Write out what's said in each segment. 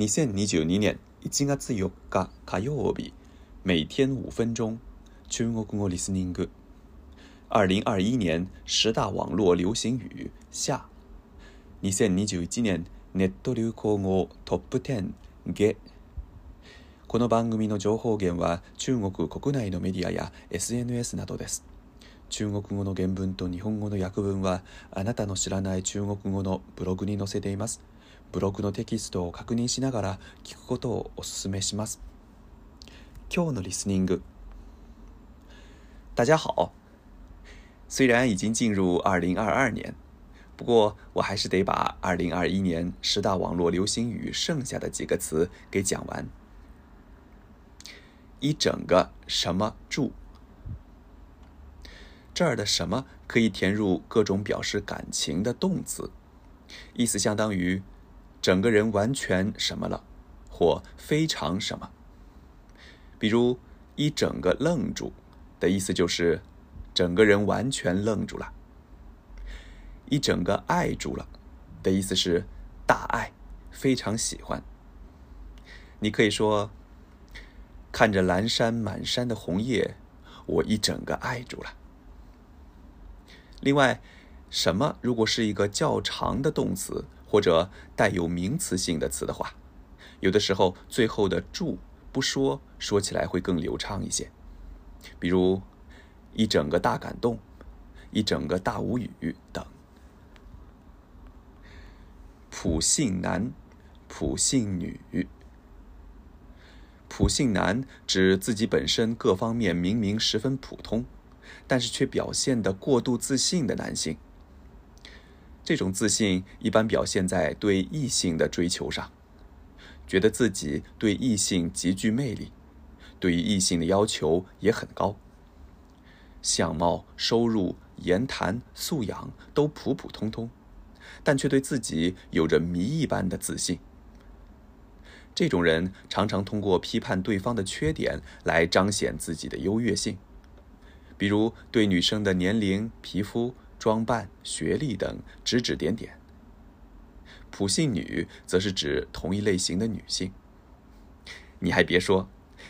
2022年1月4日火曜日每天5分钟中国語リスニング2021年十大网络流行语下2021年ネット流行語トップ10下この番組の情報源は中国国内のメディアや SNS などです中国語の原文と日本語の訳文はあなたの知らない中国語のブログに載せています。ブロックのテキストを確認しながら聞くことをお勧めします。今日のリスニング。大家好，虽然已经进入2022年，不过我还是得把2021年十大网络流行语剩下的几个词给讲完。一整个什么住？这儿的什么可以填入各种表示感情的动词，意思相当于。整个人完全什么了，或非常什么。比如一整个愣住的意思就是整个人完全愣住了，一整个爱住了的意思是大爱，非常喜欢。你可以说看着蓝山满山的红叶，我一整个爱住了。另外，什么如果是一个较长的动词？或者带有名词性的词的话，有的时候最后的“住”不说，说起来会更流畅一些。比如，一整个大感动，一整个大无语等。普信男，普信女。普信男指自己本身各方面明明十分普通，但是却表现的过度自信的男性。这种自信一般表现在对异性的追求上，觉得自己对异性极具魅力，对于异性的要求也很高。相貌、收入、言谈、素养都普普通通，但却对自己有着谜一般的自信。这种人常常通过批判对方的缺点来彰显自己的优越性，比如对女生的年龄、皮肤。装扮、学历等指指点点，普信女则是指同一类型的女性。你还别说，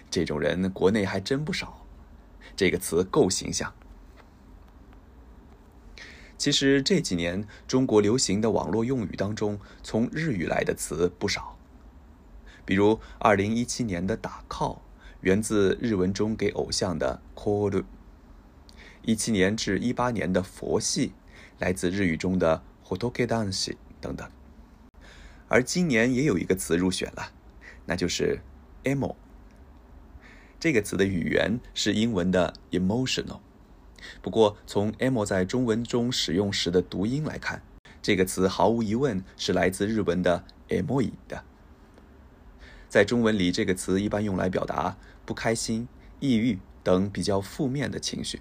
这种人国内还真不少。这个词够形象。其实这几年中国流行的网络用语当中，从日语来的词不少，比如二零一七年的“打 call” 源自日文中给偶像的 “call”。一七年至一八年的佛系，来自日语中的 h o o t k ホ d a n s i 等等。而今年也有一个词入选了，那就是 emo。这个词的语源是英文的 emotional，不过从 emo 在中文中使用时的读音来看，这个词毫无疑问是来自日文的 emoi 的。在中文里，这个词一般用来表达不开心、抑郁等比较负面的情绪。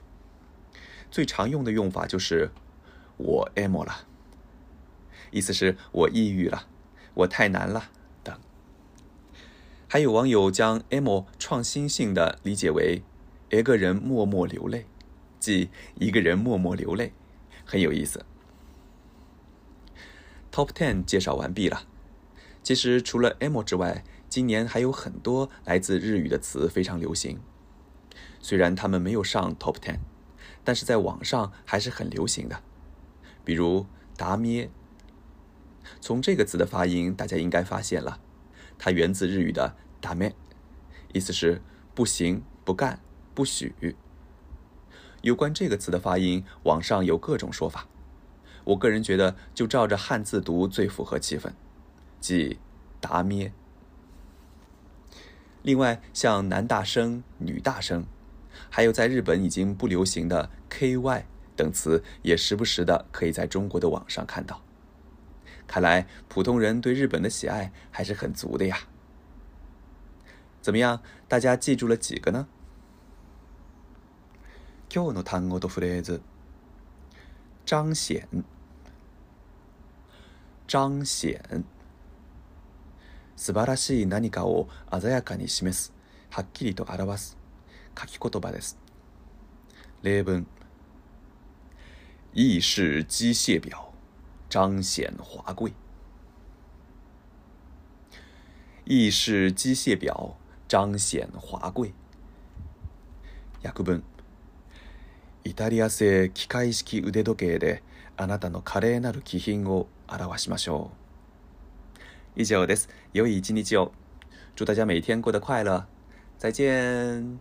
最常用的用法就是“我 emo 了”，意思是“我抑郁了”“我太难了”等。还有网友将 “emo” 创新性的理解为“一个人默默流泪”，即“一个人默默流泪”，很有意思。Top ten 介绍完毕了。其实除了 “emo” 之外，今年还有很多来自日语的词非常流行，虽然他们没有上 Top ten。但是在网上还是很流行的，比如“达咩”。从这个词的发音，大家应该发现了，它源自日语的“ダメ”，意思是“不行、不干、不许”。有关这个词的发音，网上有各种说法，我个人觉得就照着汉字读最符合气氛，即“达咩”。另外，像“男大生、女大生。还有在日本已经不流行的 “ky” 等词，也时不时的可以在中国的网上看到。看来普通人对日本的喜爱还是很足的呀。怎么样，大家记住了几个呢？今日の単語とフレーズ，彰显，彰显，素晴らしい何かを鮮やかに示す，はっきりと表す。書き言葉です。例文。意式機械表彰显华贵。意式機械表彰显华贵。訳文。イタリア製機械式腕時計であなたの華麗なる気品を表しましょう。以上です。良い一日を。祝大家每天过得快乐。再见。